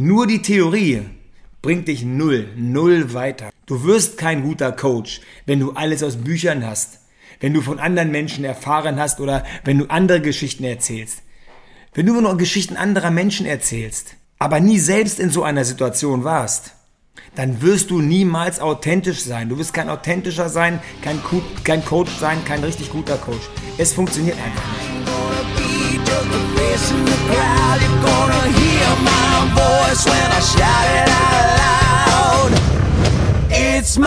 Nur die Theorie bringt dich null, null weiter. Du wirst kein guter Coach, wenn du alles aus Büchern hast, wenn du von anderen Menschen erfahren hast oder wenn du andere Geschichten erzählst. Wenn du nur Geschichten anderer Menschen erzählst, aber nie selbst in so einer Situation warst, dann wirst du niemals authentisch sein. Du wirst kein authentischer sein, kein, kein Coach sein, kein richtig guter Coach. Es funktioniert einfach nicht. My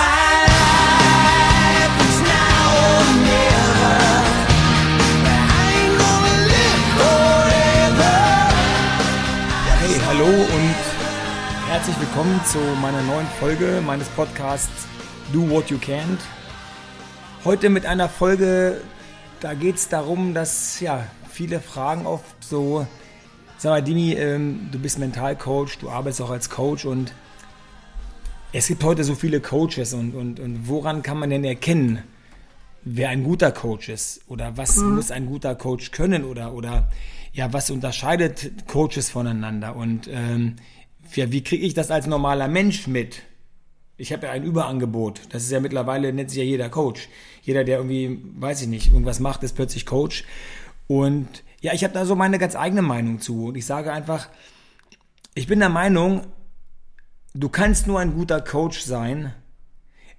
Hallo und herzlich willkommen zu meiner neuen Folge meines Podcasts Do What You Can't. Heute mit einer Folge, da geht es darum, dass ja viele fragen oft so, sag mal Dimi, ähm, du bist Mentalcoach, du arbeitest auch als Coach und es gibt heute so viele Coaches und, und, und woran kann man denn erkennen, wer ein guter Coach ist oder was mhm. muss ein guter Coach können oder, oder ja, was unterscheidet Coaches voneinander und ähm, ja, wie kriege ich das als normaler Mensch mit? Ich habe ja ein Überangebot. Das ist ja mittlerweile, nennt sich ja jeder Coach. Jeder, der irgendwie, weiß ich nicht, irgendwas macht, ist plötzlich Coach. Und ja, ich habe da so meine ganz eigene Meinung zu. Und ich sage einfach, ich bin der Meinung, du kannst nur ein guter Coach sein,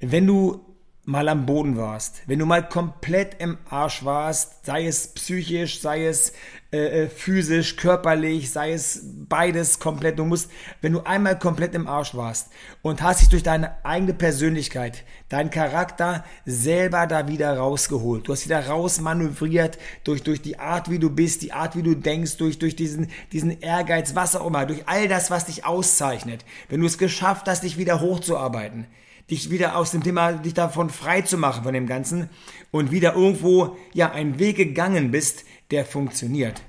wenn du mal am Boden warst, wenn du mal komplett im Arsch warst, sei es psychisch, sei es äh, äh, physisch, körperlich, sei es beides komplett, du musst, wenn du einmal komplett im Arsch warst und hast dich durch deine eigene Persönlichkeit, deinen Charakter selber da wieder rausgeholt, du hast wieder rausmanövriert durch, durch die Art, wie du bist, die Art, wie du denkst, durch, durch diesen, diesen Ehrgeiz, was auch immer, durch all das, was dich auszeichnet, wenn du es geschafft hast, dich wieder hochzuarbeiten, dich wieder aus dem Thema, dich davon frei zu machen von dem Ganzen und wieder irgendwo, ja, einen Weg gegangen bist, der funktioniert.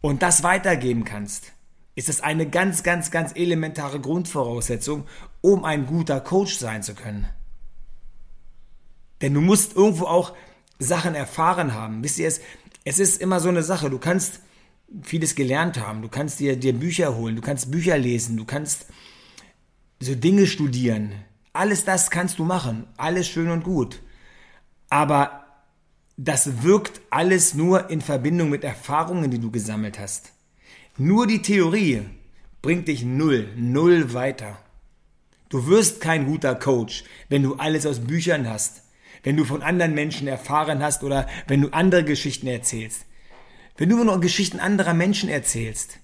Und das weitergeben kannst, ist es eine ganz, ganz, ganz elementare Grundvoraussetzung, um ein guter Coach sein zu können. Denn du musst irgendwo auch Sachen erfahren haben. Wisst ihr es? Es ist immer so eine Sache. Du kannst vieles gelernt haben. Du kannst dir, dir Bücher holen. Du kannst Bücher lesen. Du kannst so Dinge studieren. Alles das kannst du machen. Alles schön und gut. Aber das wirkt alles nur in Verbindung mit Erfahrungen, die du gesammelt hast. Nur die Theorie bringt dich null, null weiter. Du wirst kein guter Coach, wenn du alles aus Büchern hast, wenn du von anderen Menschen erfahren hast oder wenn du andere Geschichten erzählst. Wenn du nur Geschichten anderer Menschen erzählst,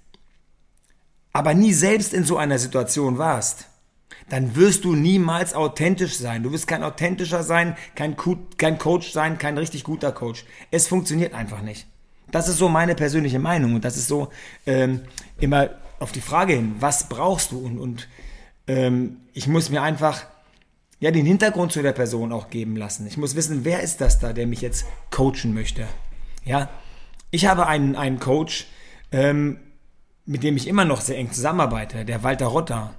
aber nie selbst in so einer Situation warst, dann wirst du niemals authentisch sein. Du wirst kein authentischer sein, kein, kein Coach sein, kein richtig guter Coach. Es funktioniert einfach nicht. Das ist so meine persönliche Meinung und das ist so ähm, immer auf die Frage hin, was brauchst du? Und, und ähm, ich muss mir einfach ja den Hintergrund zu der Person auch geben lassen. Ich muss wissen, wer ist das da, der mich jetzt coachen möchte. Ja, ich habe einen, einen Coach, ähm, mit dem ich immer noch sehr eng zusammenarbeite, der Walter Rotter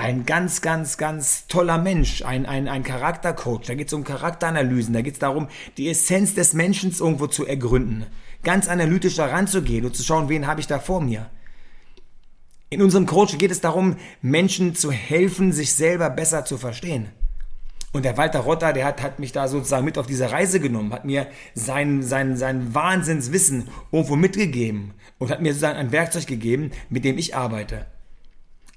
ein ganz, ganz, ganz toller Mensch, ein, ein, ein Charaktercoach. Da geht es um Charakteranalysen, da geht es darum, die Essenz des Menschen irgendwo zu ergründen, ganz analytisch daran zu gehen und zu schauen, wen habe ich da vor mir. In unserem Coach geht es darum, Menschen zu helfen, sich selber besser zu verstehen. Und der Walter Rotter, der hat, hat mich da sozusagen mit auf diese Reise genommen, hat mir sein, sein, sein Wahnsinnswissen irgendwo mitgegeben und hat mir sozusagen ein Werkzeug gegeben, mit dem ich arbeite.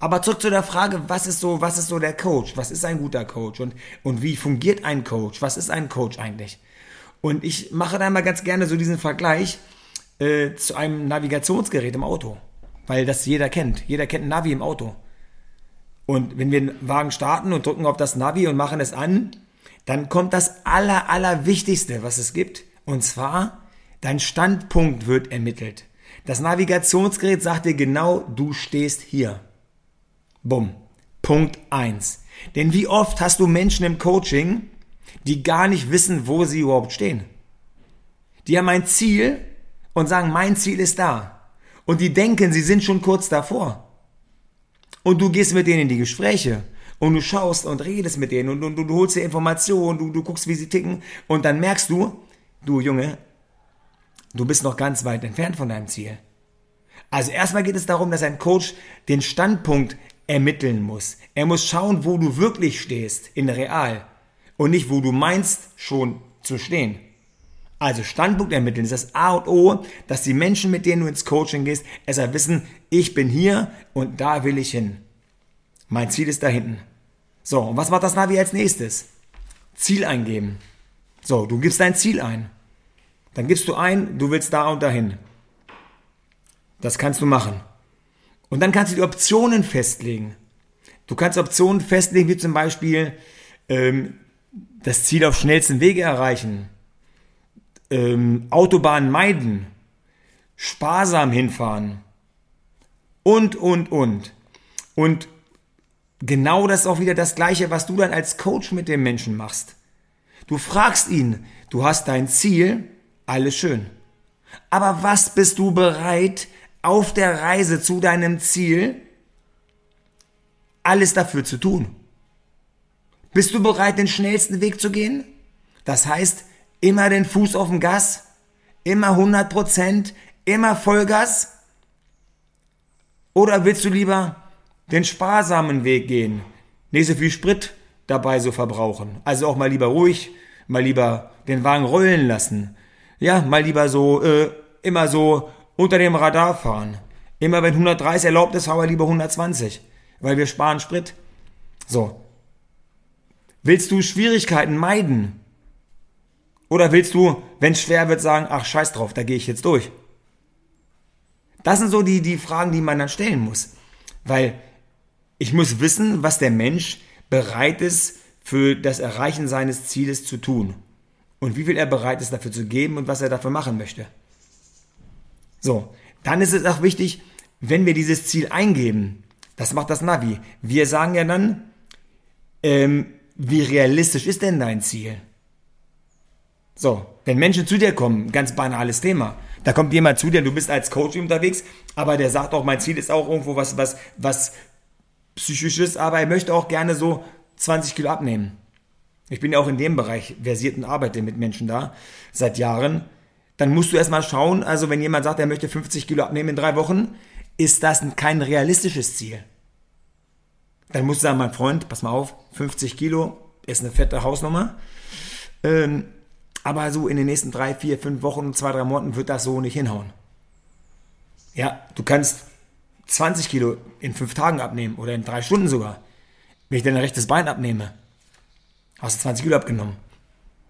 Aber zurück zu der Frage, was ist so, was ist so der Coach? Was ist ein guter Coach? Und, und wie fungiert ein Coach? Was ist ein Coach eigentlich? Und ich mache da mal ganz gerne so diesen Vergleich äh, zu einem Navigationsgerät im Auto. Weil das jeder kennt. Jeder kennt ein Navi im Auto. Und wenn wir einen Wagen starten und drücken auf das Navi und machen es an, dann kommt das aller, aller was es gibt. Und zwar, dein Standpunkt wird ermittelt. Das Navigationsgerät sagt dir genau, du stehst hier. Bumm. Punkt eins. Denn wie oft hast du Menschen im Coaching, die gar nicht wissen, wo sie überhaupt stehen? Die haben ein Ziel und sagen, mein Ziel ist da. Und die denken, sie sind schon kurz davor. Und du gehst mit denen in die Gespräche und du schaust und redest mit denen und, und, und du holst dir Informationen, du, du guckst, wie sie ticken und dann merkst du, du Junge, du bist noch ganz weit entfernt von deinem Ziel. Also erstmal geht es darum, dass ein Coach den Standpunkt ermitteln muss. Er muss schauen, wo du wirklich stehst, in real. Und nicht, wo du meinst, schon zu stehen. Also Standpunkt ermitteln ist das A und O, dass die Menschen, mit denen du ins Coaching gehst, erstmal wissen, ich bin hier und da will ich hin. Mein Ziel ist da hinten. So, und was macht das Navi als nächstes? Ziel eingeben. So, du gibst dein Ziel ein. Dann gibst du ein, du willst da und dahin. Das kannst du machen. Und dann kannst du die Optionen festlegen. Du kannst Optionen festlegen, wie zum Beispiel ähm, das Ziel auf schnellsten Wege erreichen, ähm, Autobahnen meiden, sparsam hinfahren und, und, und. Und genau das ist auch wieder das Gleiche, was du dann als Coach mit dem Menschen machst. Du fragst ihn, du hast dein Ziel, alles schön. Aber was bist du bereit auf der Reise zu deinem Ziel alles dafür zu tun? Bist du bereit, den schnellsten Weg zu gehen? Das heißt, immer den Fuß auf dem Gas, immer 100 Prozent, immer Vollgas? Oder willst du lieber den sparsamen Weg gehen, nicht so viel Sprit dabei so verbrauchen? Also auch mal lieber ruhig, mal lieber den Wagen rollen lassen, ja, mal lieber so, äh, immer so unter dem Radar fahren. Immer wenn 130 erlaubt ist, fahren wir lieber 120, weil wir sparen Sprit. So. Willst du Schwierigkeiten meiden? Oder willst du, wenn es schwer wird, sagen, ach scheiß drauf, da gehe ich jetzt durch? Das sind so die, die Fragen, die man dann stellen muss. Weil ich muss wissen, was der Mensch bereit ist, für das Erreichen seines Zieles zu tun und wie viel er bereit ist dafür zu geben und was er dafür machen möchte. So, dann ist es auch wichtig, wenn wir dieses Ziel eingeben, das macht das Navi. Wir sagen ja dann, ähm, wie realistisch ist denn dein Ziel? So, wenn Menschen zu dir kommen, ganz banales Thema. Da kommt jemand zu dir, du bist als Coach unterwegs, aber der sagt auch, mein Ziel ist auch irgendwo was, was, was psychisches, aber er möchte auch gerne so 20 Kilo abnehmen. Ich bin ja auch in dem Bereich versiert und arbeite mit Menschen da seit Jahren. Dann musst du erstmal schauen, also wenn jemand sagt, er möchte 50 Kilo abnehmen in drei Wochen, ist das kein realistisches Ziel. Dann musst du sagen, mein Freund, pass mal auf, 50 Kilo ist eine fette Hausnummer. Ähm, aber so in den nächsten drei, vier, fünf Wochen, zwei, drei Monaten wird das so nicht hinhauen. Ja, du kannst 20 Kilo in fünf Tagen abnehmen oder in drei Stunden sogar. Wenn ich dein rechtes Bein abnehme, hast du 20 Kilo abgenommen.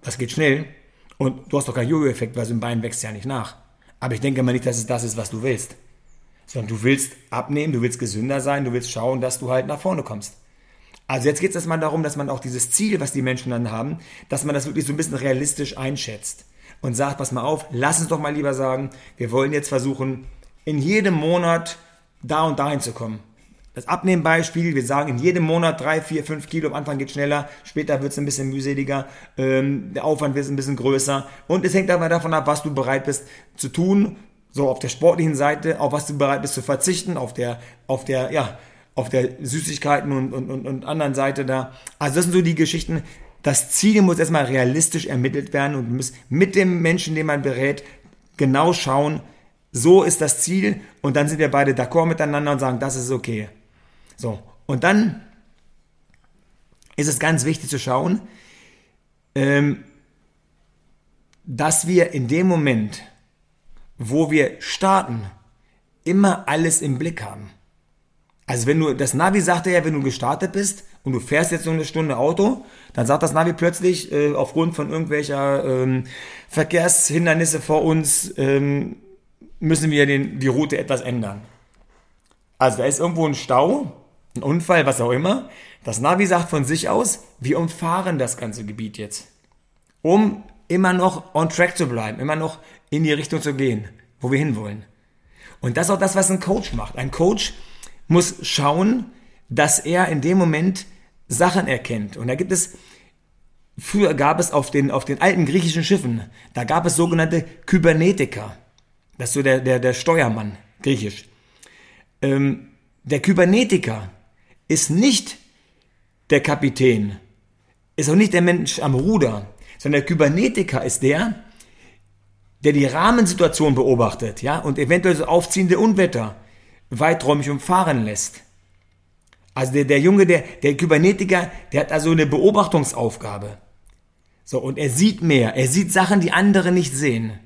Das geht schnell und du hast doch keinen Jojo-Effekt, weil so ein Bein wächst ja nicht nach. Aber ich denke mal nicht, dass es das ist, was du willst. Sondern du willst abnehmen, du willst gesünder sein, du willst schauen, dass du halt nach vorne kommst. Also jetzt geht es erstmal darum, dass man auch dieses Ziel, was die Menschen dann haben, dass man das wirklich so ein bisschen realistisch einschätzt. Und sagt, pass mal auf, lass uns doch mal lieber sagen, wir wollen jetzt versuchen, in jedem Monat da und dahin zu kommen. Das Abnehmbeispiel, wir sagen in jedem Monat drei, vier, fünf Kilo, am Anfang geht schneller, später wird es ein bisschen mühseliger, ähm, der Aufwand wird ein bisschen größer und es hängt aber davon ab, was du bereit bist zu tun, so auf der sportlichen Seite, auf was du bereit bist zu verzichten, auf der, auf der, ja, auf der Süßigkeiten und, und, und, und anderen Seite da. Also das sind so die Geschichten. Das Ziel muss erstmal realistisch ermittelt werden und muss mit dem Menschen, den man berät, genau schauen, so ist das Ziel und dann sind wir beide d'accord miteinander und sagen, das ist okay. So, und dann ist es ganz wichtig zu schauen, ähm, dass wir in dem Moment, wo wir starten, immer alles im Blick haben. Also wenn du, das Navi sagt ja, wenn du gestartet bist und du fährst jetzt nur eine Stunde Auto, dann sagt das Navi plötzlich, äh, aufgrund von irgendwelcher ähm, Verkehrshindernisse vor uns, ähm, müssen wir den, die Route etwas ändern. Also da ist irgendwo ein Stau ein Unfall, was auch immer. Das Navi sagt von sich aus, wir umfahren das ganze Gebiet jetzt, um immer noch on track zu bleiben, immer noch in die Richtung zu gehen, wo wir hinwollen. Und das ist auch das, was ein Coach macht. Ein Coach muss schauen, dass er in dem Moment Sachen erkennt. Und da gibt es, früher gab es auf den, auf den alten griechischen Schiffen, da gab es sogenannte Kybernetiker. Das ist so der, der, der Steuermann, griechisch. Ähm, der Kybernetiker, ist nicht der Kapitän, ist auch nicht der Mensch am Ruder, sondern der Kybernetiker ist der, der die Rahmensituation beobachtet, ja, und eventuell so aufziehende Unwetter weiträumig umfahren lässt. Also der, der Junge, der, der Kybernetiker, der hat also eine Beobachtungsaufgabe. So, und er sieht mehr. Er sieht Sachen, die andere nicht sehen.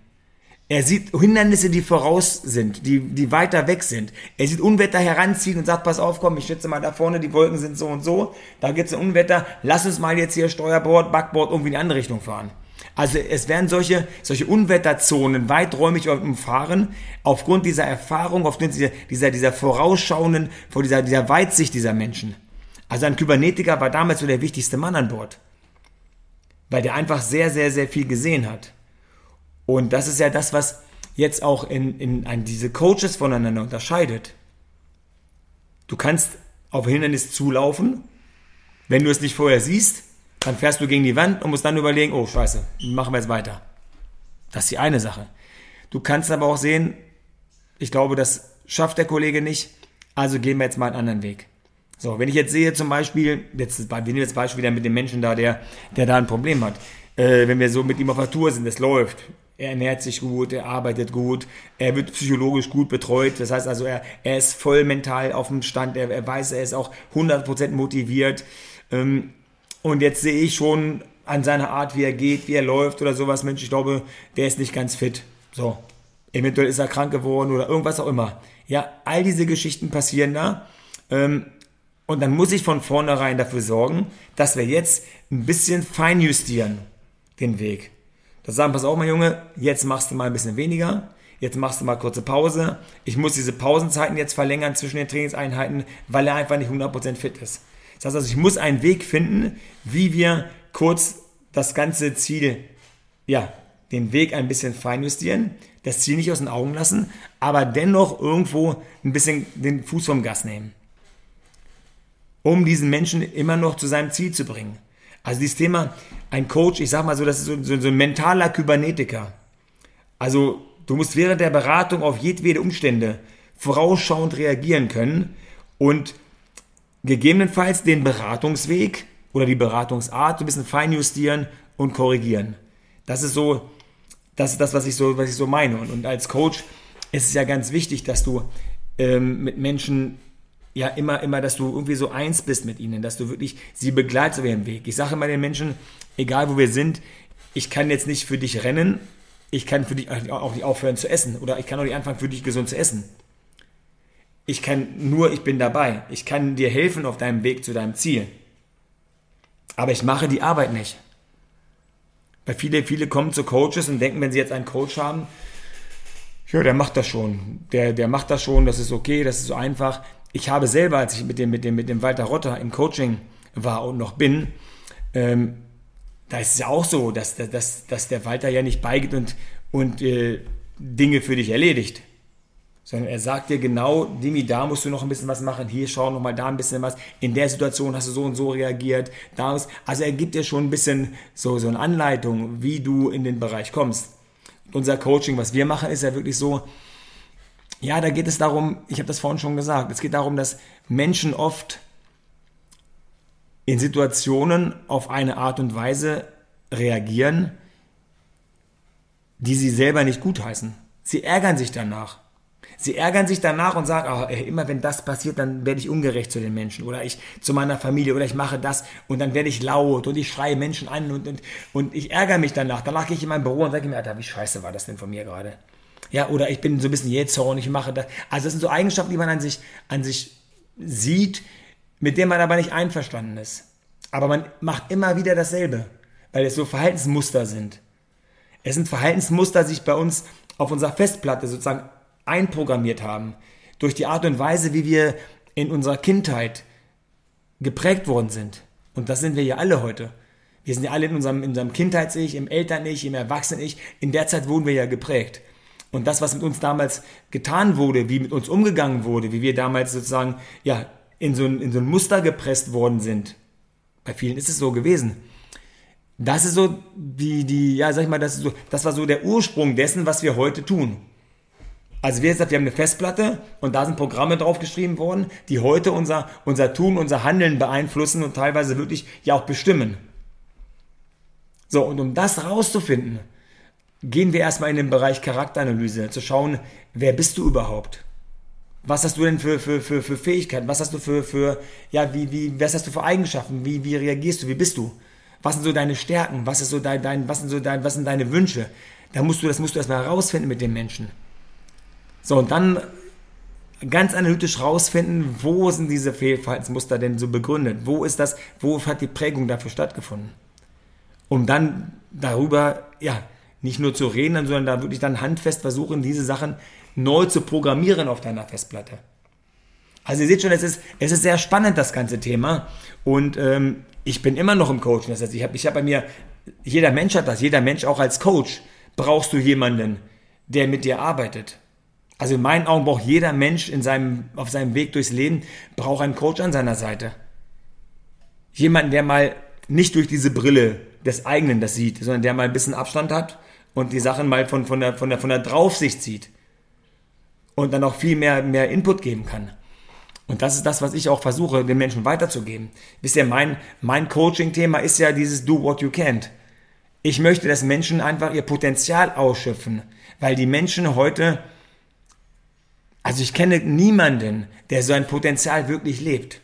Er sieht Hindernisse, die voraus sind, die, die weiter weg sind. Er sieht Unwetter heranziehen und sagt, pass auf, komm, ich schätze mal da vorne, die Wolken sind so und so. Da gibt's ein Unwetter. Lass uns mal jetzt hier Steuerbord, Backbord irgendwie in die andere Richtung fahren. Also es werden solche, solche Unwetterzonen weiträumig umfahren, aufgrund dieser Erfahrung, aufgrund dieser, dieser, dieser vorausschauenden, vor dieser, dieser Weitsicht dieser Menschen. Also ein Kybernetiker war damals so der wichtigste Mann an Bord. Weil der einfach sehr, sehr, sehr viel gesehen hat. Und das ist ja das, was jetzt auch in, in, in diese Coaches voneinander unterscheidet. Du kannst auf Hindernis zulaufen, wenn du es nicht vorher siehst, dann fährst du gegen die Wand und musst dann überlegen, oh scheiße, machen wir jetzt weiter. Das ist die eine Sache. Du kannst aber auch sehen, ich glaube, das schafft der Kollege nicht, also gehen wir jetzt mal einen anderen Weg. So, wenn ich jetzt sehe zum Beispiel, jetzt, wir nehmen jetzt Beispiel wieder mit dem Menschen da, der, der da ein Problem hat. Äh, wenn wir so mit ihm auf der Tour sind, es läuft, er ernährt sich gut, er arbeitet gut, er wird psychologisch gut betreut. Das heißt also, er, er ist voll mental auf dem Stand, er, er weiß, er ist auch 100% motiviert. Ähm, und jetzt sehe ich schon an seiner Art, wie er geht, wie er läuft oder sowas, Mensch, ich glaube, der ist nicht ganz fit. So, eventuell ist er krank geworden oder irgendwas auch immer. Ja, all diese Geschichten passieren da. Ähm, und dann muss ich von vornherein dafür sorgen, dass wir jetzt ein bisschen feinjustieren den Weg. Das sagen, pass auf, mein Junge, jetzt machst du mal ein bisschen weniger. Jetzt machst du mal kurze Pause. Ich muss diese Pausenzeiten jetzt verlängern zwischen den Trainingseinheiten, weil er einfach nicht 100% fit ist. Das heißt also, ich muss einen Weg finden, wie wir kurz das ganze Ziel, ja, den Weg ein bisschen feinjustieren, das Ziel nicht aus den Augen lassen, aber dennoch irgendwo ein bisschen den Fuß vom Gas nehmen. Um diesen Menschen immer noch zu seinem Ziel zu bringen. Also dieses Thema, ein Coach, ich sag mal so, das ist so, so, so ein mentaler Kybernetiker. Also du musst während der Beratung auf jedwede Umstände vorausschauend reagieren können und gegebenenfalls den Beratungsweg oder die Beratungsart ein bisschen feinjustieren und korrigieren. Das ist so, das ist das, was ich so, was ich so meine. Und, und als Coach ist es ja ganz wichtig, dass du ähm, mit Menschen ja immer, immer, dass du irgendwie so eins bist mit ihnen, dass du wirklich sie begleitest auf ihrem Weg. Ich sage immer den Menschen, egal wo wir sind, ich kann jetzt nicht für dich rennen, ich kann für dich auch nicht aufhören zu essen oder ich kann auch nicht anfangen, für dich gesund zu essen. Ich kann nur, ich bin dabei. Ich kann dir helfen auf deinem Weg zu deinem Ziel. Aber ich mache die Arbeit nicht. Weil viele, viele kommen zu Coaches und denken, wenn sie jetzt einen Coach haben, ja, der macht das schon. Der, der macht das schon, das ist okay, das ist so einfach ich habe selber, als ich mit dem, mit dem, mit dem Walter Rotter im Coaching war und noch bin, ähm, da ist es ja auch so, dass, dass, dass der Walter ja nicht beigeht und, und äh, Dinge für dich erledigt. Sondern er sagt dir genau, Dimi, da musst du noch ein bisschen was machen, hier schau noch mal da ein bisschen was, in der Situation hast du so und so reagiert, da ist, also er gibt dir schon ein bisschen so, so eine Anleitung, wie du in den Bereich kommst. Unser Coaching, was wir machen, ist ja wirklich so, ja, da geht es darum, ich habe das vorhin schon gesagt, es geht darum, dass Menschen oft in Situationen auf eine Art und Weise reagieren, die sie selber nicht gutheißen. Sie ärgern sich danach. Sie ärgern sich danach und sagen, oh, ey, immer wenn das passiert, dann werde ich ungerecht zu den Menschen oder ich zu meiner Familie oder ich mache das und dann werde ich laut und ich schreie Menschen an und, und, und ich ärgere mich danach. Danach gehe ich in mein Büro und sage mir, Alter, wie scheiße war das denn von mir gerade? Ja, oder ich bin so ein bisschen jähzorn, ich mache das. Also das sind so Eigenschaften, die man an sich, an sich sieht, mit denen man aber nicht einverstanden ist. Aber man macht immer wieder dasselbe, weil es so Verhaltensmuster sind. Es sind Verhaltensmuster, die sich bei uns auf unserer Festplatte sozusagen einprogrammiert haben. Durch die Art und Weise, wie wir in unserer Kindheit geprägt worden sind. Und das sind wir ja alle heute. Wir sind ja alle in unserem, in unserem Kindheits-Ich, im Eltern-Ich, im Erwachsenen-Ich. In der Zeit wurden wir ja geprägt. Und das, was mit uns damals getan wurde, wie mit uns umgegangen wurde, wie wir damals sozusagen ja, in, so ein, in so ein Muster gepresst worden sind, bei vielen ist es so gewesen. Das ist so die, die, ja, sag ich mal, das, so, das war so der Ursprung dessen, was wir heute tun. Also wir, gesagt, wir haben eine Festplatte und da sind Programme draufgeschrieben worden, die heute unser, unser Tun, unser Handeln beeinflussen und teilweise wirklich ja auch bestimmen. So, und um das rauszufinden, gehen wir erstmal in den Bereich Charakteranalyse, zu schauen, wer bist du überhaupt? Was hast du denn für, für, für, für Fähigkeiten? Was hast du für, für, ja, wie, wie, was hast du für Eigenschaften? Wie, wie reagierst du? Wie bist du? Was sind so deine Stärken? Was ist so dein, dein, was sind so dein, was sind deine Wünsche? Da musst du, das musst du erstmal herausfinden mit dem Menschen. So, und dann ganz analytisch rausfinden, wo sind diese Fehlverhaltensmuster denn so begründet? Wo ist das, wo hat die Prägung dafür stattgefunden? Um dann darüber, ja, nicht nur zu reden, sondern da wirklich dann handfest versuchen, diese Sachen neu zu programmieren auf deiner Festplatte. Also ihr seht schon, es ist, es ist sehr spannend, das ganze Thema. Und ähm, ich bin immer noch im Coaching. Das heißt, ich habe ich hab bei mir, jeder Mensch hat das, jeder Mensch auch als Coach brauchst du jemanden, der mit dir arbeitet. Also in meinen Augen braucht jeder Mensch in seinem, auf seinem Weg durchs Leben, braucht einen Coach an seiner Seite. Jemanden, der mal nicht durch diese Brille des eigenen das sieht, sondern der mal ein bisschen Abstand hat und die Sachen mal von, von, der, von, der, von der Draufsicht sieht. Und dann auch viel mehr, mehr Input geben kann. Und das ist das, was ich auch versuche, den Menschen weiterzugeben. Wisst ihr, mein, mein Coaching-Thema ist ja dieses Do What You Can't. Ich möchte, dass Menschen einfach ihr Potenzial ausschöpfen, weil die Menschen heute, also ich kenne niemanden, der so ein Potenzial wirklich lebt.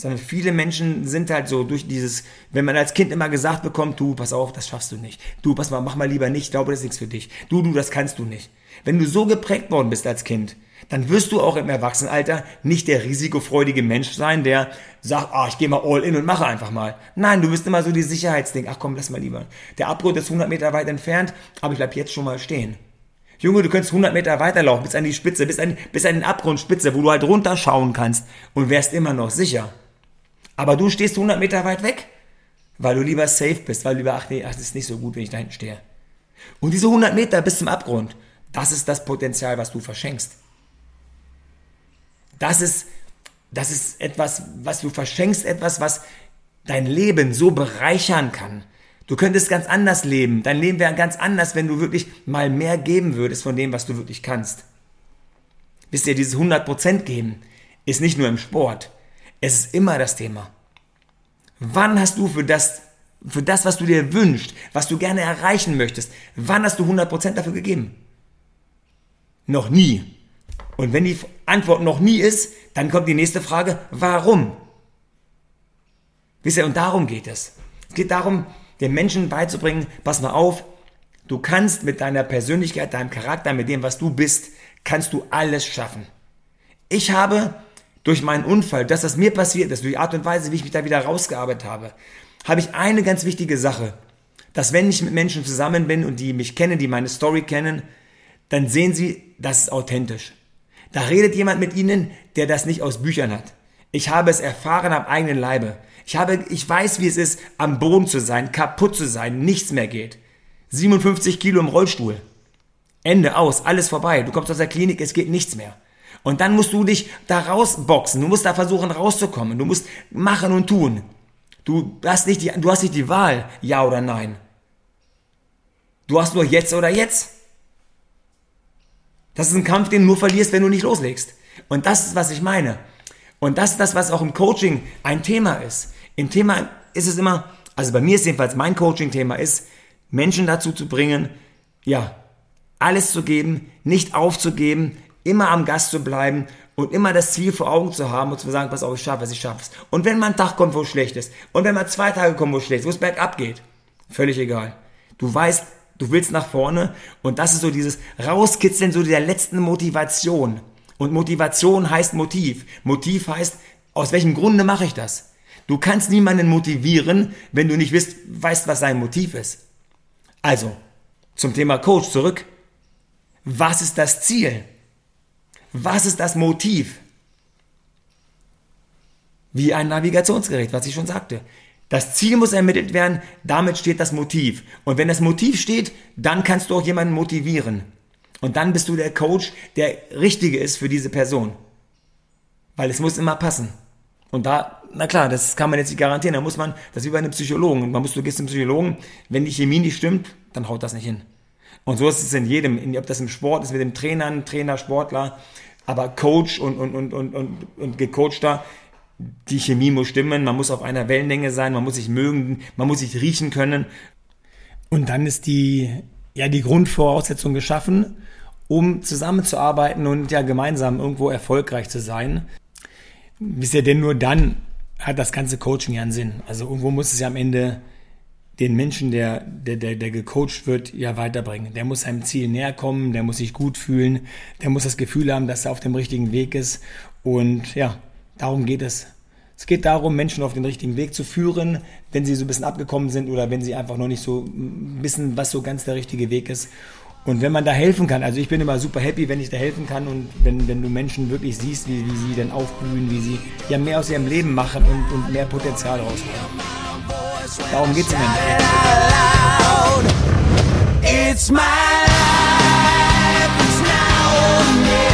Sondern viele Menschen sind halt so durch dieses, wenn man als Kind immer gesagt bekommt, du, pass auf, das schaffst du nicht. Du, pass mal, mach mal lieber nicht, ich glaube, das ist nichts für dich. Du, du, das kannst du nicht. Wenn du so geprägt worden bist als Kind, dann wirst du auch im Erwachsenenalter nicht der risikofreudige Mensch sein, der sagt, ah, ich gehe mal all in und mache einfach mal. Nein, du wirst immer so die Sicherheitsding, ach komm, lass mal lieber. Der Abgrund ist 100 Meter weit entfernt, aber ich bleib jetzt schon mal stehen. Junge, du könntest 100 Meter weiterlaufen, bis an die Spitze, bis an, bis an den Abgrundspitze, wo du halt runterschauen kannst und wärst immer noch sicher. Aber du stehst 100 Meter weit weg, weil du lieber safe bist, weil du lieber, ach nee, ach, das ist nicht so gut, wenn ich da hinten stehe. Und diese 100 Meter bis zum Abgrund, das ist das Potenzial, was du verschenkst. Das ist, das ist etwas, was du verschenkst, etwas, was dein Leben so bereichern kann. Du könntest ganz anders leben. Dein Leben wäre ganz anders, wenn du wirklich mal mehr geben würdest von dem, was du wirklich kannst. Wisst ihr, dieses 100% geben ist nicht nur im Sport. Es ist immer das Thema. Wann hast du für das, für das, was du dir wünschst, was du gerne erreichen möchtest, wann hast du 100% dafür gegeben? Noch nie. Und wenn die Antwort noch nie ist, dann kommt die nächste Frage, warum? Wisst ihr, und darum geht es. Es geht darum, den Menschen beizubringen, pass mal auf, du kannst mit deiner Persönlichkeit, deinem Charakter, mit dem, was du bist, kannst du alles schaffen. Ich habe durch meinen Unfall, dass das mir passiert ist, durch die Art und Weise, wie ich mich da wieder rausgearbeitet habe, habe ich eine ganz wichtige Sache, dass wenn ich mit Menschen zusammen bin und die mich kennen, die meine Story kennen, dann sehen sie, das ist authentisch. Da redet jemand mit ihnen, der das nicht aus Büchern hat. Ich habe es erfahren am eigenen Leibe. Ich habe, ich weiß, wie es ist, am Boden zu sein, kaputt zu sein, nichts mehr geht. 57 Kilo im Rollstuhl. Ende aus, alles vorbei. Du kommst aus der Klinik, es geht nichts mehr. Und dann musst du dich da rausboxen. Du musst da versuchen rauszukommen. Du musst machen und tun. Du hast nicht die, du hast nicht die Wahl, ja oder nein. Du hast nur jetzt oder jetzt. Das ist ein Kampf, den du nur verlierst, wenn du nicht loslegst. Und das ist, was ich meine. Und das ist das, was auch im Coaching ein Thema ist. Im Thema ist es immer, also bei mir ist jedenfalls mein Coaching-Thema ist, Menschen dazu zu bringen, ja, alles zu geben, nicht aufzugeben, immer am Gast zu bleiben und immer das Ziel vor Augen zu haben und zu sagen, pass auf, ich schaffe es, ich schaffe es. Und wenn mal ein Tag kommt, wo es schlecht ist, und wenn mal zwei Tage kommen, wo es schlecht ist, wo es bergab geht, völlig egal. Du weißt, du willst nach vorne und das ist so dieses Rauskitzeln so der letzten Motivation. Und Motivation heißt Motiv. Motiv heißt, aus welchem Grunde mache ich das? Du kannst niemanden motivieren, wenn du nicht wisst, weißt, was sein Motiv ist. Also, zum Thema Coach zurück. Was ist das Ziel? Was ist das Motiv? Wie ein Navigationsgerät, was ich schon sagte. Das Ziel muss ermittelt werden, damit steht das Motiv. Und wenn das Motiv steht, dann kannst du auch jemanden motivieren. Und dann bist du der Coach, der richtige ist für diese Person. Weil es muss immer passen. Und da, na klar, das kann man jetzt nicht garantieren. Da muss man, das ist wie bei einem Psychologen. Man muss, du gehst zum Psychologen, wenn die Chemie nicht stimmt, dann haut das nicht hin. Und so ist es in jedem, ob das im Sport ist, mit dem Trainern, Trainer, Sportler, aber Coach und, und, und, und, und, und gecoachter, die Chemie muss stimmen, man muss auf einer Wellenlänge sein, man muss sich mögen, man muss sich riechen können. Und dann ist die, ja die Grundvoraussetzungen geschaffen, um zusammenzuarbeiten und ja gemeinsam irgendwo erfolgreich zu sein. Wisst ihr, denn nur dann hat das ganze Coaching ja einen Sinn. Also irgendwo muss es ja am Ende den Menschen, der, der, der, der gecoacht wird, ja weiterbringen. Der muss seinem Ziel näher kommen, der muss sich gut fühlen, der muss das Gefühl haben, dass er auf dem richtigen Weg ist. Und ja, darum geht es. Es geht darum, Menschen auf den richtigen Weg zu führen, wenn sie so ein bisschen abgekommen sind oder wenn sie einfach noch nicht so wissen, was so ganz der richtige Weg ist. Und wenn man da helfen kann, also ich bin immer super happy, wenn ich da helfen kann und wenn, wenn du Menschen wirklich siehst, wie, wie sie dann aufblühen, wie sie ja mehr aus ihrem Leben machen und, und mehr Potenzial rausholen. Darum geht's im It's my life, it's now or never.